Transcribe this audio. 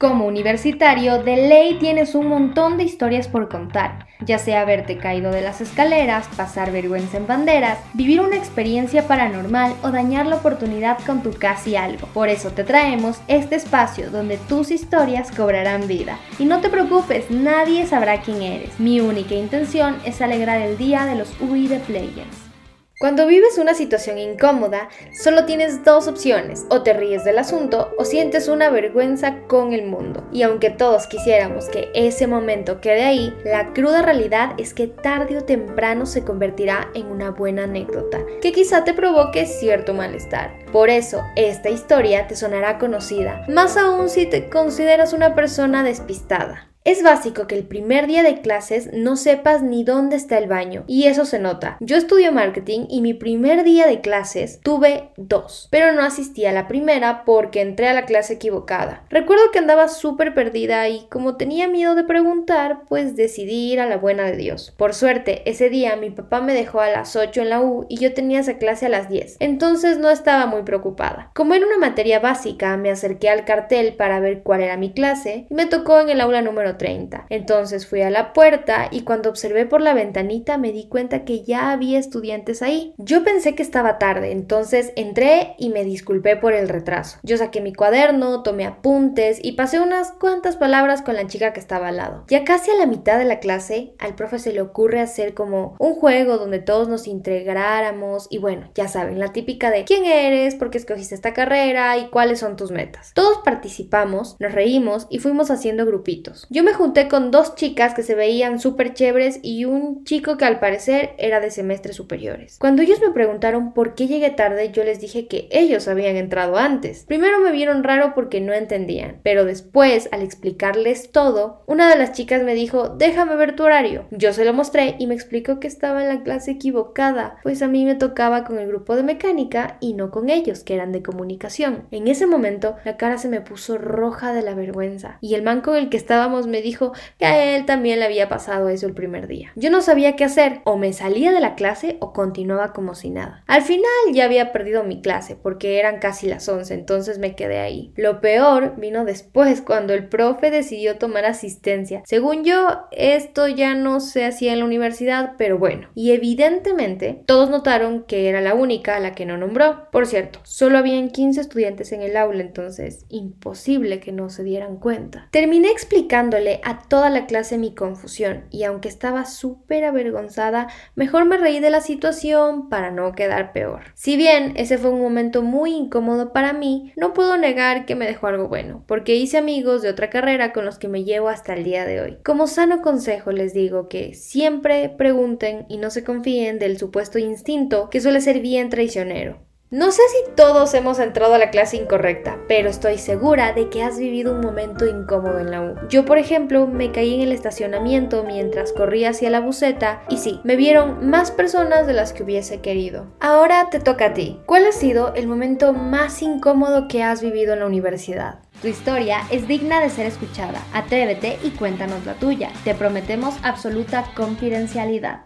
Como universitario, de ley tienes un montón de historias por contar, ya sea haberte caído de las escaleras, pasar vergüenza en banderas, vivir una experiencia paranormal o dañar la oportunidad con tu casi algo. Por eso te traemos este espacio donde tus historias cobrarán vida. Y no te preocupes, nadie sabrá quién eres. Mi única intención es alegrar el día de los UI de Players. Cuando vives una situación incómoda, solo tienes dos opciones, o te ríes del asunto o sientes una vergüenza con el mundo. Y aunque todos quisiéramos que ese momento quede ahí, la cruda realidad es que tarde o temprano se convertirá en una buena anécdota, que quizá te provoque cierto malestar. Por eso, esta historia te sonará conocida, más aún si te consideras una persona despistada. Es básico que el primer día de clases no sepas ni dónde está el baño, y eso se nota. Yo estudio marketing y mi primer día de clases tuve dos, pero no asistí a la primera porque entré a la clase equivocada. Recuerdo que andaba súper perdida y como tenía miedo de preguntar, pues decidí ir a la buena de Dios. Por suerte, ese día mi papá me dejó a las 8 en la U y yo tenía esa clase a las 10, entonces no estaba muy preocupada. Como era una materia básica, me acerqué al cartel para ver cuál era mi clase y me tocó en el aula número 30. Entonces fui a la puerta y cuando observé por la ventanita me di cuenta que ya había estudiantes ahí. Yo pensé que estaba tarde, entonces entré y me disculpé por el retraso. Yo saqué mi cuaderno, tomé apuntes y pasé unas cuantas palabras con la chica que estaba al lado. Ya casi a la mitad de la clase, al profe se le ocurre hacer como un juego donde todos nos integráramos y bueno, ya saben, la típica de quién eres, por qué escogiste esta carrera y cuáles son tus metas. Todos participamos, nos reímos y fuimos haciendo grupitos. Yo me junté con dos chicas que se veían súper chéveres y un chico que al parecer era de semestres superiores. Cuando ellos me preguntaron por qué llegué tarde, yo les dije que ellos habían entrado antes. Primero me vieron raro porque no entendían, pero después, al explicarles todo, una de las chicas me dijo, déjame ver tu horario. Yo se lo mostré y me explicó que estaba en la clase equivocada, pues a mí me tocaba con el grupo de mecánica y no con ellos, que eran de comunicación. En ese momento, la cara se me puso roja de la vergüenza y el man con el que estábamos me dijo que a él también le había pasado eso el primer día. Yo no sabía qué hacer, o me salía de la clase o continuaba como si nada. Al final ya había perdido mi clase porque eran casi las 11, entonces me quedé ahí. Lo peor vino después cuando el profe decidió tomar asistencia. Según yo, esto ya no se hacía en la universidad, pero bueno. Y evidentemente todos notaron que era la única a la que no nombró. Por cierto, solo habían 15 estudiantes en el aula, entonces imposible que no se dieran cuenta. Terminé a toda la clase mi confusión y aunque estaba súper avergonzada, mejor me reí de la situación para no quedar peor. Si bien ese fue un momento muy incómodo para mí, no puedo negar que me dejó algo bueno, porque hice amigos de otra carrera con los que me llevo hasta el día de hoy. Como sano consejo les digo que siempre pregunten y no se confíen del supuesto instinto que suele ser bien traicionero. No sé si todos hemos entrado a la clase incorrecta, pero estoy segura de que has vivido un momento incómodo en la U. Yo, por ejemplo, me caí en el estacionamiento mientras corría hacia la buceta y sí, me vieron más personas de las que hubiese querido. Ahora te toca a ti. ¿Cuál ha sido el momento más incómodo que has vivido en la universidad? Tu historia es digna de ser escuchada. Atrévete y cuéntanos la tuya. Te prometemos absoluta confidencialidad.